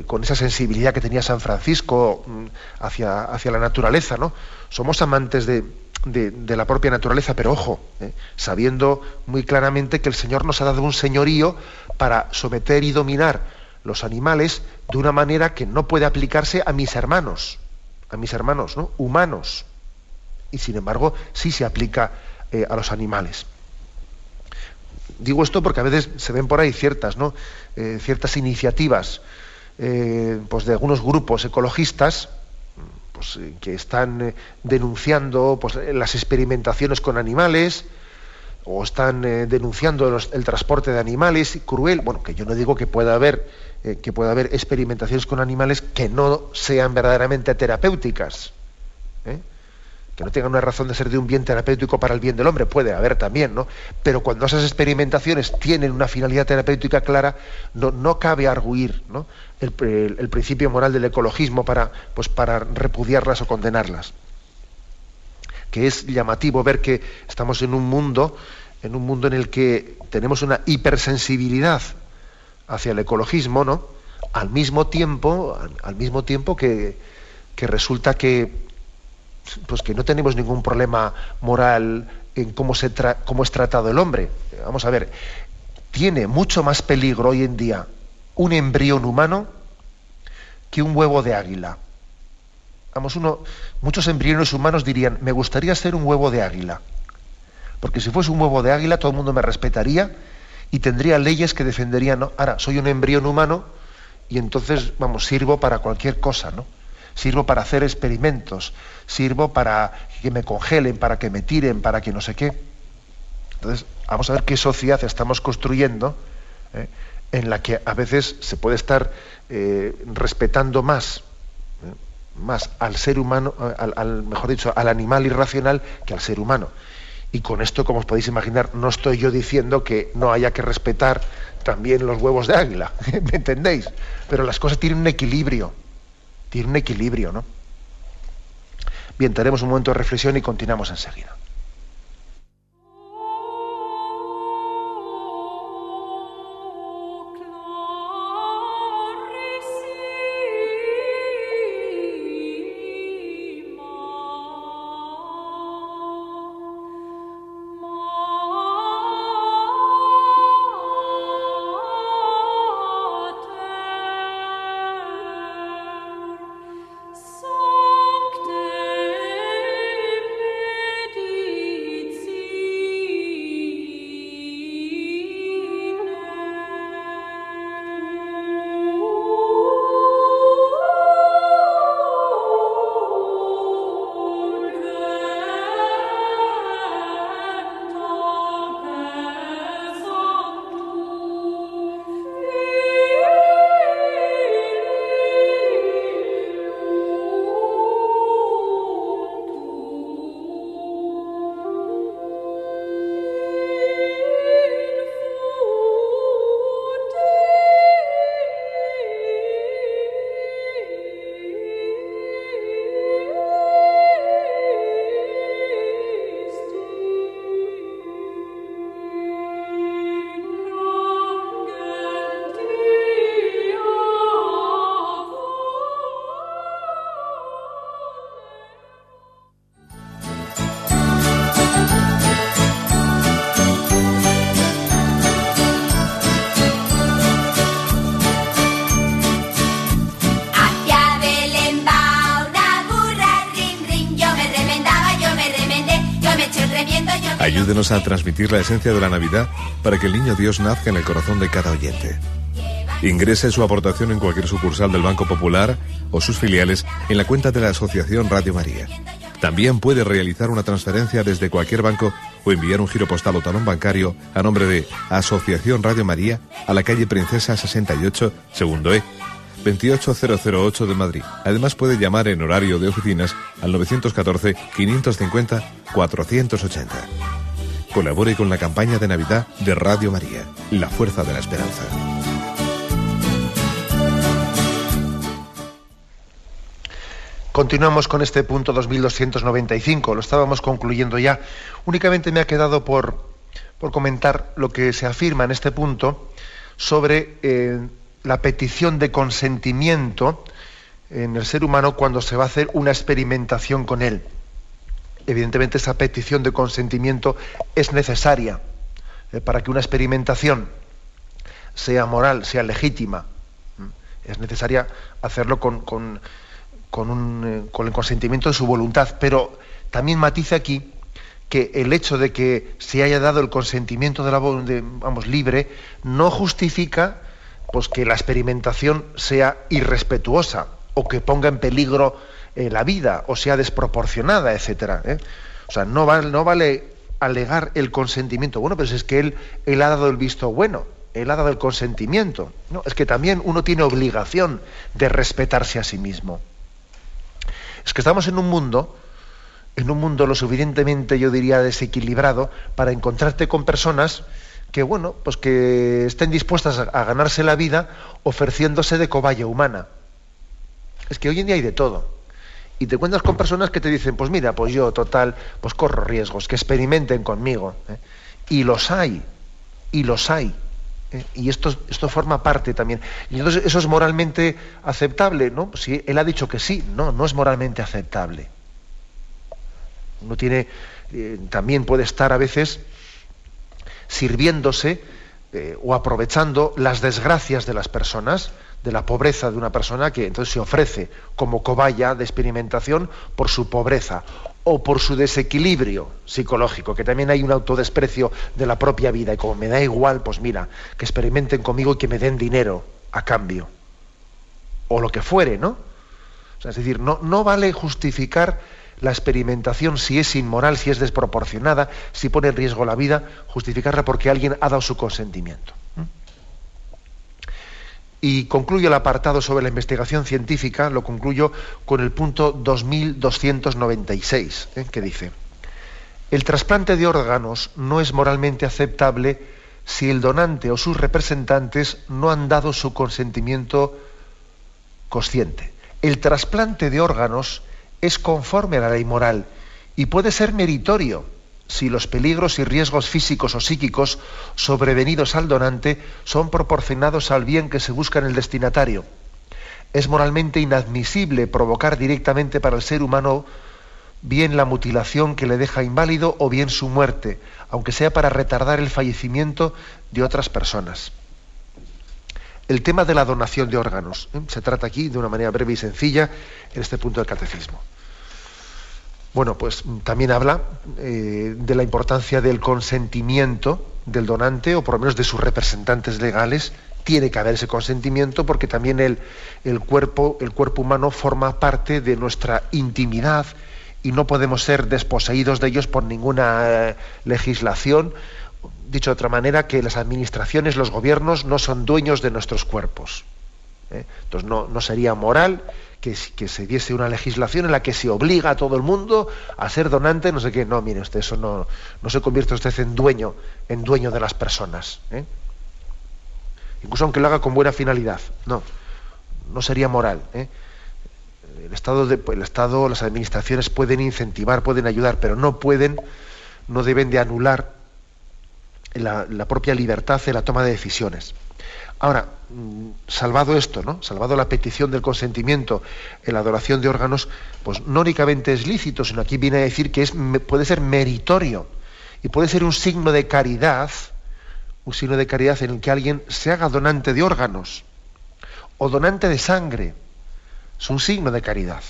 con esa sensibilidad que tenía San Francisco mm, hacia, hacia la naturaleza, ¿no? Somos amantes de, de, la propia naturaleza, pero ojo, ¿eh? sabiendo muy claramente que el Señor nos ha dado un señorío para someter y dominar los animales de una manera que no puede aplicarse a mis hermanos, a mis hermanos ¿no? humanos. Y sin embargo, sí se aplica eh, a los animales. Digo esto porque a veces se ven por ahí ciertas, ¿no? Eh, ciertas iniciativas pues de algunos grupos ecologistas pues, eh, que están eh, denunciando pues, las experimentaciones con animales o están eh, denunciando el transporte de animales cruel. Bueno, que yo no digo que pueda haber que pueda haber experimentaciones con animales que no sean verdaderamente terapéuticas que no tengan una razón de ser de un bien terapéutico para el bien del hombre, puede haber también, ¿no? Pero cuando esas experimentaciones tienen una finalidad terapéutica clara, no, no cabe arguir ¿no? El, principio moral del ecologismo para, pues, para repudiarlas o condenarlas. Que es llamativo ver que estamos en un mundo, en un mundo en el que tenemos una hipersensibilidad hacia el ecologismo, ¿no? Al mismo tiempo, al, mismo tiempo que, resulta que pues que no tenemos ningún problema moral en cómo, se cómo es tratado el hombre. Vamos a ver, tiene mucho más peligro hoy en día un embrión humano que un huevo de águila. Vamos, uno, muchos embriones humanos dirían, me gustaría ser un huevo de águila. Porque si fuese un huevo de águila, todo el mundo me respetaría y tendría leyes que defenderían. ¿no? Ahora, soy un embrión humano y entonces, vamos, sirvo para cualquier cosa, ¿no? Sirvo para hacer experimentos, sirvo para que me congelen, para que me tiren, para que no sé qué. Entonces, vamos a ver qué sociedad estamos construyendo ¿eh? en la que a veces se puede estar eh, respetando más, ¿eh? más al ser humano, al, mejor dicho, al animal irracional que al ser humano. Y con esto, como os podéis imaginar, no estoy yo diciendo que no haya que respetar también los huevos de águila, ¿me entendéis? Pero las cosas tienen un equilibrio, tienen un equilibrio, ¿no? Bien, tenemos un momento de reflexión y continuamos enseguida. Ayúdenos a transmitir la esencia de la Navidad para que el niño Dios nazca en el corazón de cada oyente. Ingrese su aportación en cualquier sucursal del Banco Popular o sus filiales en la cuenta de la Asociación Radio María. También puede realizar una transferencia desde cualquier banco o enviar un giro postal o talón bancario a nombre de Asociación Radio María a la calle Princesa 68, segundo E, 28008 de Madrid. Además puede llamar en horario de oficinas al 914 550 480. Colabore con la campaña de Navidad de Radio María, La Fuerza de la Esperanza. Continuamos con este punto 2295, lo estábamos concluyendo ya. Únicamente me ha quedado por, por comentar lo que se afirma en este punto sobre eh, la petición de consentimiento en el ser humano cuando se va a hacer una experimentación con él. Evidentemente esa petición de consentimiento es necesaria eh, para que una experimentación sea moral, sea legítima. Es necesaria hacerlo con, con, eh, con el consentimiento de su voluntad, pero también matiza aquí que el hecho de que se haya dado el consentimiento de la de, vamos libre no justifica pues que la experimentación sea irrespetuosa o que ponga en peligro eh, la vida o sea desproporcionada, etcétera. ¿eh? O sea, no no vale alegar el consentimiento. Bueno, pero es que él, él ha dado el visto bueno, él ha dado el consentimiento. ¿no? Es que también uno tiene obligación de respetarse a sí mismo. Es que estamos en un mundo en un mundo lo suficientemente, yo diría, desequilibrado para encontrarte con personas que, bueno, pues que estén dispuestas a, ganarse la vida ofreciéndose de cobaya humana. Es que hoy en día hay de todo. Y te encuentras con personas que te dicen, pues mira, pues yo total, pues corro riesgos, que experimenten conmigo. ¿eh? Y los hay, y los hay. ¿eh? Y esto, esto forma parte también. Y entonces eso es moralmente aceptable, ¿no? Si él ha dicho que sí, no, no es moralmente aceptable. Uno tiene, eh, también puede estar a veces sirviéndose o aprovechando las desgracias de las personas, de la pobreza de una persona que entonces se ofrece como cobaya de experimentación por su pobreza o por su desequilibrio psicológico, que también hay un autodesprecio de la propia vida y como me da igual, pues mira, que experimenten conmigo y que me den dinero a cambio o lo que fuere, ¿no? es decir, no, no vale justificar la experimentación, si es inmoral, si es desproporcionada, si pone en riesgo la vida, justificarla porque alguien ha dado su consentimiento. Y concluyo el apartado sobre la investigación científica, lo concluyo con el punto 2296, ¿eh? que dice, el trasplante de órganos no es moralmente aceptable si el donante o sus representantes no han dado su consentimiento consciente. El trasplante de órganos es conforme a la ley moral y puede ser meritorio si los peligros y riesgos físicos o psíquicos sobrevenidos al donante son proporcionados al bien que se busca en el destinatario. Es moralmente inadmisible provocar directamente para el ser humano bien la mutilación que le deja inválido o bien su muerte, aunque sea para retardar el fallecimiento de otras personas. El tema de la donación de órganos. ¿eh? Se trata aquí de una manera breve y sencilla en este punto del catecismo. Bueno, pues también habla eh, de la importancia del consentimiento del donante, o por lo menos de sus representantes legales. Tiene que haber ese consentimiento porque también el, el, cuerpo, el cuerpo humano forma parte de nuestra intimidad y no podemos ser desposeídos de ellos por ninguna eh, legislación dicho de otra manera, que las administraciones, los gobiernos no son dueños de nuestros cuerpos. ¿eh? Entonces no, sería moral que, se diese una legislación en la que se obliga a todo el mundo a ser donante, no sé qué. No, mire usted, eso no, no se convierte usted en dueño, en dueño de las personas. ¿eh? Incluso aunque lo haga con buena finalidad. No, no sería moral. ¿eh? El Estado, el Estado, las administraciones pueden incentivar, pueden ayudar, pero no pueden, no deben de anular la, propia libertad de la toma de decisiones. Ahora, mm, salvado esto, ¿no? Salvado la petición del consentimiento en la adoración de órganos, pues no únicamente es lícito, sino aquí viene a decir que es, puede ser meritorio y puede ser un signo de caridad, un signo de caridad en el que alguien se haga donante de órganos o donante de sangre. Es un signo de caridad.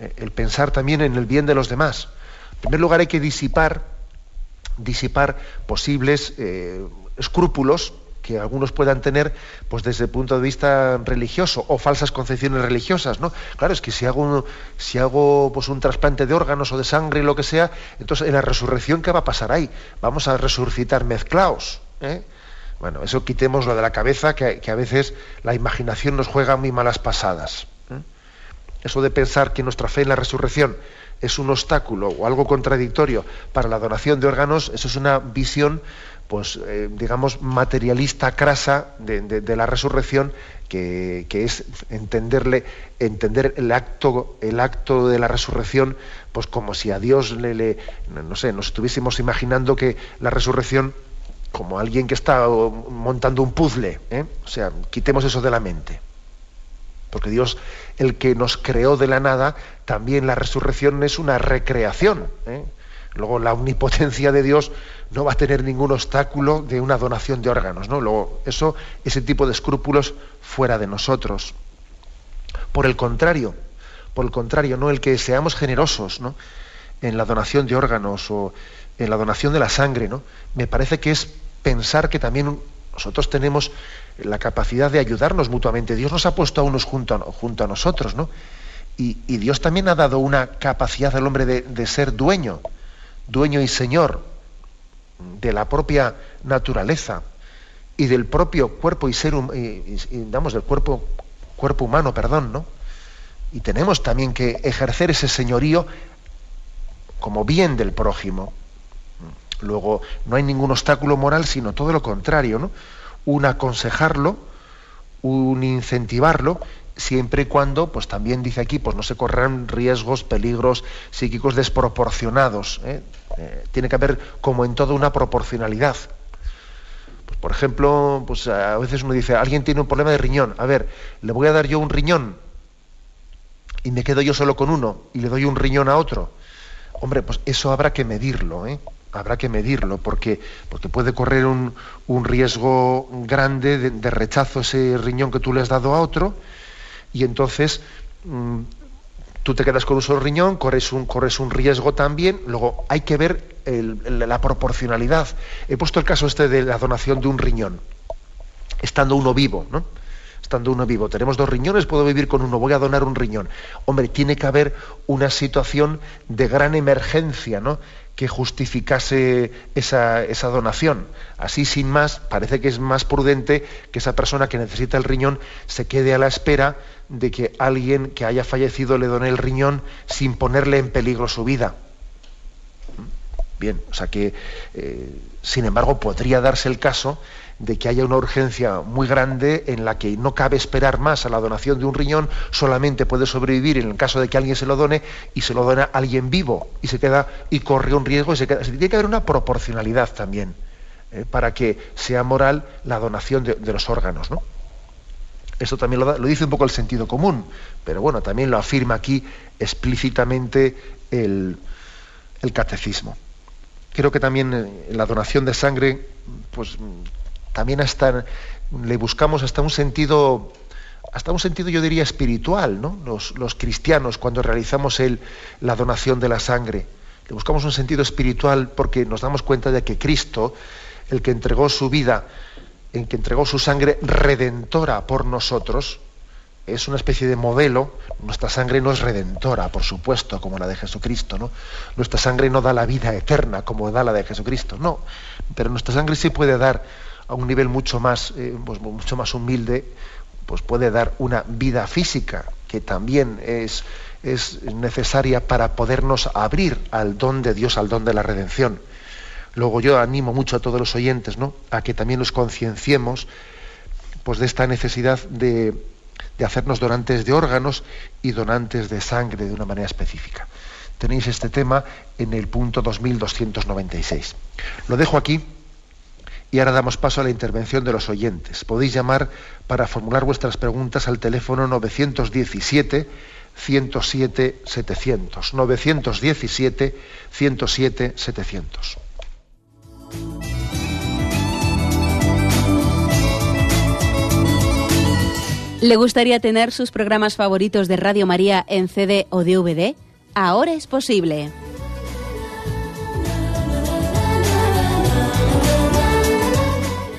Eh, el pensar también en el bien de los demás. En primer lugar hay que disipar disipar posibles eh, escrúpulos que algunos puedan tener pues desde el punto de vista religioso o falsas concepciones religiosas, ¿no? Claro, es que si hago un, pues trasplante de órganos o de sangre, lo que sea, entonces en la resurrección ¿qué va a pasar ahí? Vamos a resucitar mezclaos, ¿eh? Bueno, eso quitémoslo de la cabeza, que, a veces la imaginación nos juega muy malas pasadas. ¿eh? Eso de pensar que nuestra fe en la resurrección es un obstáculo o algo contradictorio para la donación de órganos, eso es una visión, pues, eh, digamos, materialista, crasa de, la resurrección, que, es entenderle, entender el acto, el acto de la resurrección, pues como si a Dios le, no sé, nos estuviésemos imaginando que la resurrección como alguien que está montando un puzzle, ¿eh? o sea, quitemos eso de la mente. Porque Dios, el que nos creó de la nada, también la resurrección es una recreación. ¿eh? Luego la omnipotencia de Dios no va a tener ningún obstáculo de una donación de órganos, ¿no? Luego, eso, ese tipo de escrúpulos fuera de nosotros. Por el contrario, por el contrario, no el que seamos generosos, ¿no? en la donación de órganos o en la donación de la sangre, ¿no? Me parece que es pensar que también nosotros tenemos la capacidad de ayudarnos mutuamente. Dios nos ha puesto a unos junto a, nosotros, ¿no? Y, Dios también ha dado una capacidad al hombre de, ser dueño, dueño y señor de la propia naturaleza y del propio cuerpo y ser, y, damos, del cuerpo, cuerpo humano, perdón, ¿no? Y tenemos también que ejercer ese señorío como bien del prójimo. Luego, no hay ningún obstáculo moral, sino todo lo contrario, ¿no? Un aconsejarlo, un incentivarlo, siempre y cuando, pues también dice aquí, pues no se corran riesgos, peligros psíquicos desproporcionados. ¿eh? Eh, tiene que haber, como en todo, una proporcionalidad. Pues, por ejemplo, pues a veces uno dice, alguien tiene un problema de riñón, a ver, le voy a dar yo un riñón y me quedo yo solo con uno y le doy un riñón a otro Hombre, pues eso habrá que medirlo, ¿eh? habrá que medirlo, porque, porque puede correr un, riesgo grande de, rechazo ese riñón que tú le has dado a otro, y entonces mm, tú te quedas con un solo riñón, corres un, corres un riesgo también, luego hay que ver la proporcionalidad. He puesto el caso este de la donación de un riñón, estando uno vivo, ¿no? estando uno vivo. Tenemos dos riñones, puedo vivir con uno, voy a donar un riñón. Hombre, tiene que haber una situación de gran emergencia, ¿no? que justificase esa, esa, donación. Así, sin más, parece que es más prudente que esa persona que necesita el riñón se quede a la espera de que alguien que haya fallecido le done el riñón sin ponerle en peligro su vida. Bien, o sea que, eh, sin embargo, podría darse el caso de que haya una urgencia muy grande en la que no cabe esperar más a la donación de un riñón, solamente puede sobrevivir en el caso de que alguien se lo done y se lo dona alguien vivo y se queda y corre un riesgo y se queda. Tiene que haber una proporcionalidad también eh, para que sea moral la donación de, los órganos, ¿no? Esto también lo, dice un poco el sentido común, pero bueno, también lo afirma aquí explícitamente el, catecismo. Creo que también eh, la donación de sangre, pues también le buscamos hasta un sentido hasta un sentido yo diría espiritual, ¿no? Los, cristianos cuando realizamos el, la donación de la sangre, le buscamos un sentido espiritual porque nos damos cuenta de que Cristo, el que entregó su vida, el que entregó su sangre redentora por nosotros, es una especie de modelo. Nuestra sangre no es redentora, por supuesto, como la de Jesucristo, ¿no? Nuestra sangre no da la vida eterna como da la de Jesucristo, no. Pero nuestra sangre sí puede dar a un nivel mucho más, eh, pues, mucho más humilde, pues puede dar una vida física que también es, es necesaria para podernos abrir al don de Dios, al don de la redención. Luego yo animo mucho a todos los oyentes ¿no? a que también nos concienciemos pues, de esta necesidad de, de hacernos donantes de órganos y donantes de sangre de una manera específica. Tenéis este tema en el punto 2296. Lo dejo aquí y ahora damos paso a la intervención de los oyentes. Podéis llamar para formular vuestras preguntas al teléfono 917 107 700. 917 107 700. ¿Le gustaría tener sus programas favoritos de Radio María en CD o DVD? Ahora es posible.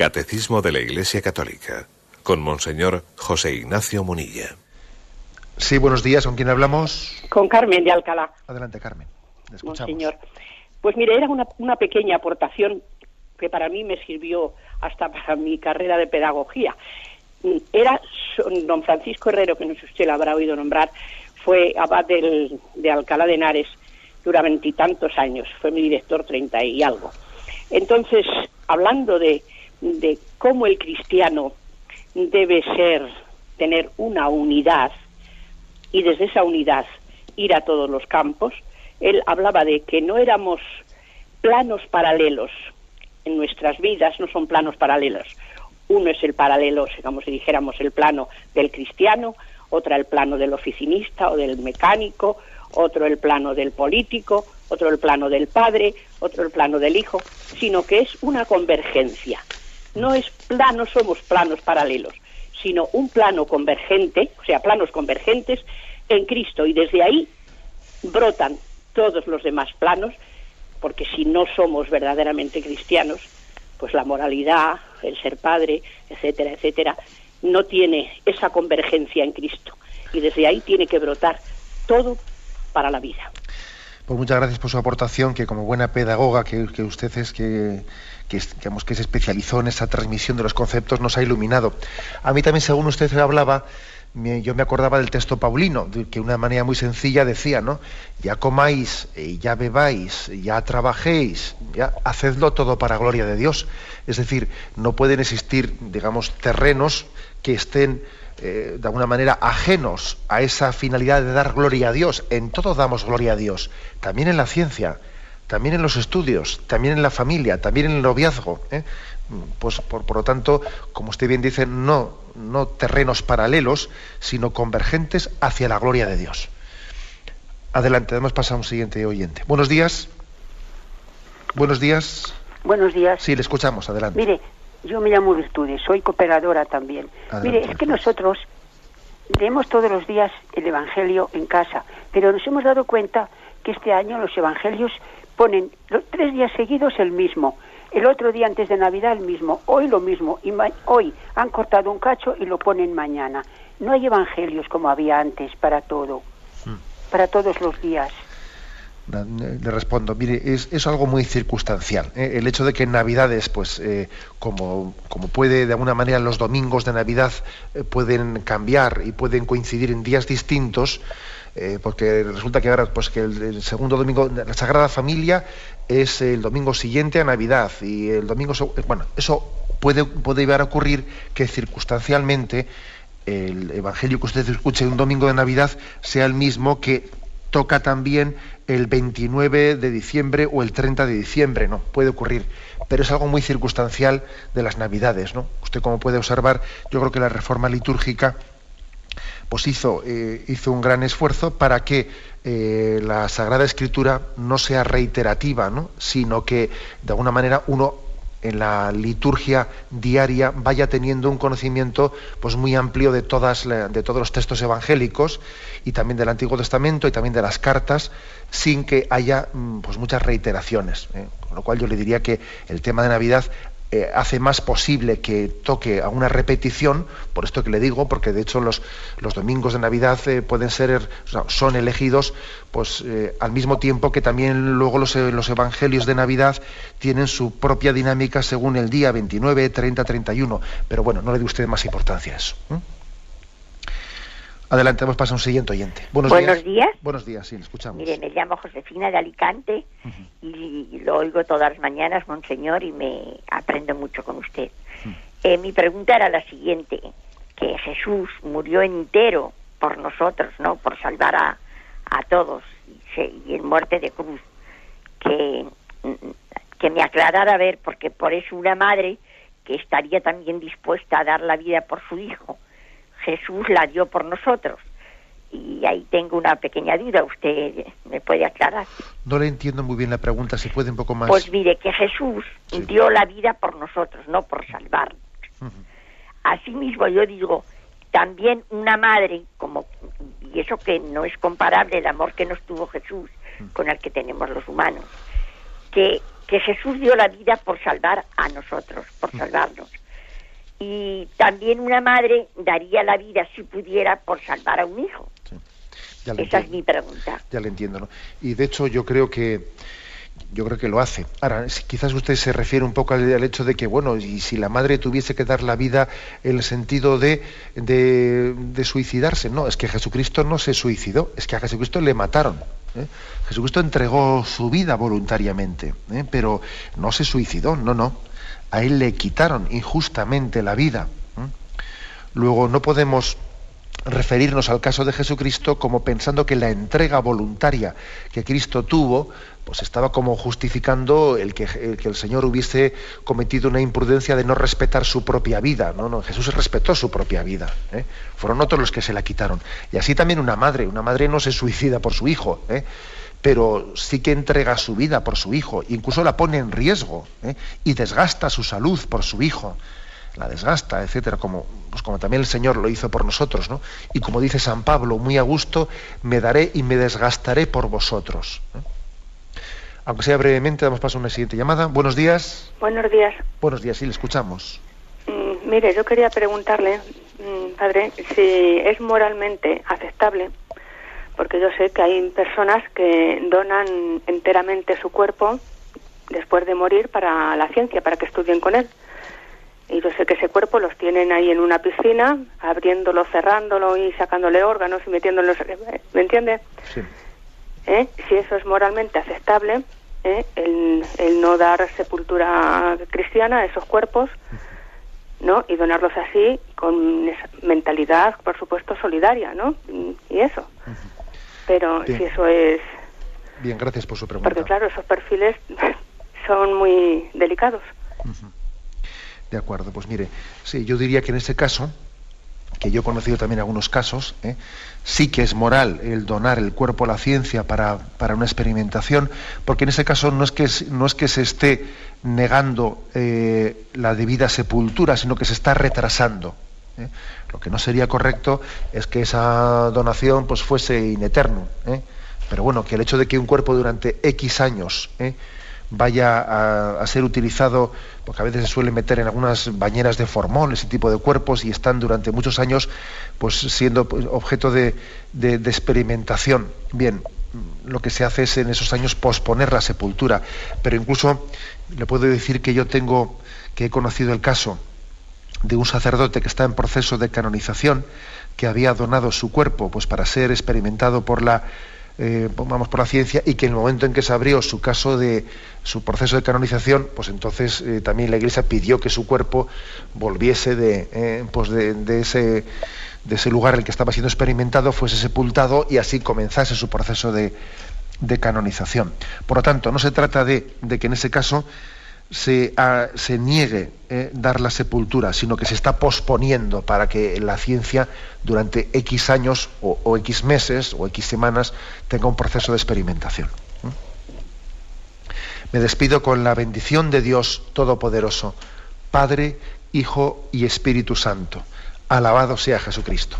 Catecismo de la Iglesia Católica con Monseñor José Ignacio Munilla. Sí, buenos días. ¿Con quién hablamos? Con Carmen de Alcalá. Adelante, Carmen. Le escuchamos. Monseñor. Pues mire, era una, una pequeña aportación que para mí me sirvió hasta para mi carrera de pedagogía. Era don Francisco Herrero, que no sé si usted lo habrá oído nombrar, fue abad del, de Alcalá de Henares durante veintitantos años, fue mi director treinta y algo. Entonces, hablando de, de cómo el cristiano debe ser, tener una unidad y desde esa unidad ir a todos los campos, él hablaba de que no éramos planos paralelos en nuestras vidas, no son planos paralelos. Uno es el paralelo, digamos si dijéramos el plano del cristiano, otra el plano del oficinista o del mecánico, otro el plano del político, otro el plano del padre, otro el plano del hijo, sino que es una convergencia. No es plano, somos planos paralelos, sino un plano convergente, o sea, planos convergentes en Cristo y desde ahí brotan todos los demás planos, porque si no somos verdaderamente cristianos, pues la moralidad, el ser padre, etcétera, etcétera, no tiene esa convergencia en Cristo. Y desde ahí tiene que brotar todo para la vida. Pues muchas gracias por su aportación, que como buena pedagoga que, que usted es, que, que, digamos, que se especializó en esa transmisión de los conceptos, nos ha iluminado. A mí también, según usted hablaba, yo me acordaba del texto paulino, que de una manera muy sencilla decía, ¿no? Ya comáis, eh, ya bebáis, ya trabajéis, ya hacedlo todo para gloria de Dios. Es decir, no pueden existir, digamos, terrenos que estén eh, de alguna manera ajenos a esa finalidad de dar gloria a Dios. En todo damos gloria a Dios, también en la ciencia, también en los estudios, también en la familia, también en el noviazgo. ¿eh? Pues por, por, lo tanto, como usted bien dice, no, no terrenos paralelos, sino convergentes hacia la gloria de Dios. Adelante, damos paso a un siguiente oyente. Buenos días. Buenos días. Buenos días. Sí, le escuchamos, adelante. Mire, yo me llamo Virtudes, soy cooperadora también. Adelante, Mire, es que nosotros leemos todos los días el Evangelio en casa, pero nos hemos dado cuenta que este año los Evangelios ponen los tres días seguidos el mismo, el otro día antes de Navidad el mismo, hoy lo mismo, y ma- hoy han cortado un cacho y lo ponen mañana. No hay Evangelios como había antes para todo, para todos los días. Le respondo, mire, es, es algo muy circunstancial. ¿eh? El hecho de que en Navidades, pues, eh, como, como puede de alguna manera los domingos de Navidad eh, pueden cambiar y pueden coincidir en días distintos, eh, porque resulta que ahora, pues, que el, segundo domingo la Sagrada Familia es el domingo siguiente a Navidad y el domingo, eh, bueno, eso puede, puede llegar a ocurrir que circunstancialmente el evangelio que usted escuche un domingo de Navidad sea el mismo que toca también el 29 de diciembre o el 30 de diciembre, no, puede ocurrir, pero es algo muy circunstancial de las Navidades, ¿no? Usted como puede observar, yo creo que la reforma litúrgica pues hizo, eh, hizo un gran esfuerzo para que eh, la Sagrada Escritura no sea reiterativa, ¿no? sino que de alguna manera uno en la liturgia diaria vaya teniendo un conocimiento pues muy amplio de todas de todos los textos evangélicos y también del Antiguo Testamento y también de las cartas sin que haya mm, pues muchas reiteraciones ¿eh? con lo cual yo le diría que el tema de Navidad eh, hace más posible que toque a una repetición, por esto que le digo, porque de hecho los, los domingos de Navidad eh, pueden ser, o sea, son elegidos pues eh, al mismo tiempo que también luego los, los evangelios de Navidad tienen su propia dinámica según el día 29, 30, 31. Pero bueno, no le dé usted más importancia a eso. Adelante, vamos a un siguiente oyente. Buenos, Buenos días. Buenos días, sí, le escuchamos. Mire, me llamo Josefina de Alicante y lo oigo todas las mañanas, monseñor, y me aprendo mucho con usted. Eh, mi pregunta era la siguiente, que Jesús murió entero por nosotros, ¿no? Por salvar a, a todos y en muerte de cruz. Que, mm, que me aclarara a ver, porque por eso una madre que estaría también dispuesta a dar la vida por su hijo, Jesús la dio por nosotros. Y ahí tengo una pequeña duda, usted me puede aclarar. No le entiendo muy bien la pregunta, si puede un poco más. Pues mire, que Jesús Sí. dio la vida por nosotros, no por salvarnos. Asimismo, yo digo, también una madre, como y eso que no es comparable el amor que nos tuvo Jesús con el que tenemos los humanos, que que Jesús dio la vida por salvar a nosotros, por salvarnos. Y también una madre daría la vida, si pudiera, por salvar a un hijo. Esa es mi pregunta. Ya le entiendo, ¿no? Y de hecho yo creo que yo creo que lo hace. Ahora, quizás usted se refiere un poco al, hecho de que, bueno, y si la madre tuviese que dar la vida en el sentido de, de, suicidarse, no, es que Jesucristo no se suicidó, es que a Jesucristo le mataron. ¿eh? Jesucristo entregó su vida voluntariamente, ¿eh? pero no se suicidó, no, no. A él le quitaron injustamente la vida. Luego no podemos referirnos al caso de Jesucristo como pensando que la entrega voluntaria que Cristo tuvo pues estaba como justificando el que, el Señor hubiese cometido una imprudencia de no respetar su propia vida. No, no, Jesús respetó su propia vida. ¿eh? Fueron otros los que se la quitaron. Y así también una madre. Una madre no se suicida por su hijo, ¿eh? Pero sí que entrega su vida por su hijo, incluso la pone en riesgo ¿eh? y desgasta su salud por su hijo la desgasta, etcétera, como, pues como también el Señor lo hizo por nosotros, ¿no? Y como dice San Pablo, muy a gusto, me daré y me desgastaré por vosotros. Aunque sea brevemente, damos paso a una siguiente llamada. Buenos días. Buenos días. Buenos días, sí, le escuchamos. Mm, mire, yo quería preguntarle, mm, padre, si es moralmente aceptable, porque yo sé que hay personas que donan enteramente su cuerpo después de morir para la ciencia, para que estudien con él. Y yo sé que ese cuerpo los tienen ahí en una piscina, abriéndolo, cerrándolo y sacándole órganos y metiéndolos. ¿Me entiende? Sí. ¿Eh? Si eso es moralmente aceptable, ¿eh? el, el, no dar sepultura cristiana a esos cuerpos, ¿no? Y donarlos así con mentalidad, por supuesto, solidaria, ¿no? Y eso. Pero si eso es. Bien, gracias por su pregunta. Porque, claro, esos perfiles son muy delicados. De acuerdo, pues mire, sí, yo diría que en ese caso, que yo he conocido también algunos casos, ¿eh? sí que es moral el donar el cuerpo a la ciencia para, una experimentación, porque en ese caso no es que, no es que se esté negando eh, la debida sepultura, sino que se está retrasando. ¿eh? Lo que no sería correcto es que esa donación pues, fuese in eterno. Pero bueno, que el hecho de que un cuerpo durante X años vaya a, ser utilizado, porque a veces se suele meter en algunas bañeras de formol, ese tipo de cuerpos, y están durante muchos años pues, siendo pues, objeto de, experimentación. Bien, lo que se hace es en esos años posponer la sepultura, pero incluso le puedo decir que yo tengo, que he conocido el caso de un sacerdote que está en proceso de canonización, que había donado su cuerpo pues, para ser experimentado por la eh, vamos por la ciencia y que en el momento en que se abrió su caso de su proceso de canonización, pues entonces eh, también la Iglesia pidió que su cuerpo volviese de, eh, pues de, ese de ese lugar en el que estaba siendo experimentado, fuese sepultado y así comenzase su proceso de, de canonización. Por lo tanto, no se trata de, de que en ese caso se, se niegue eh, dar la sepultura, sino que se está posponiendo para que la ciencia durante X años o, X meses o X semanas tenga un proceso de experimentación. Me despido con la bendición de Dios Todopoderoso, Padre, Hijo y Espíritu Santo. Alabado sea Jesucristo.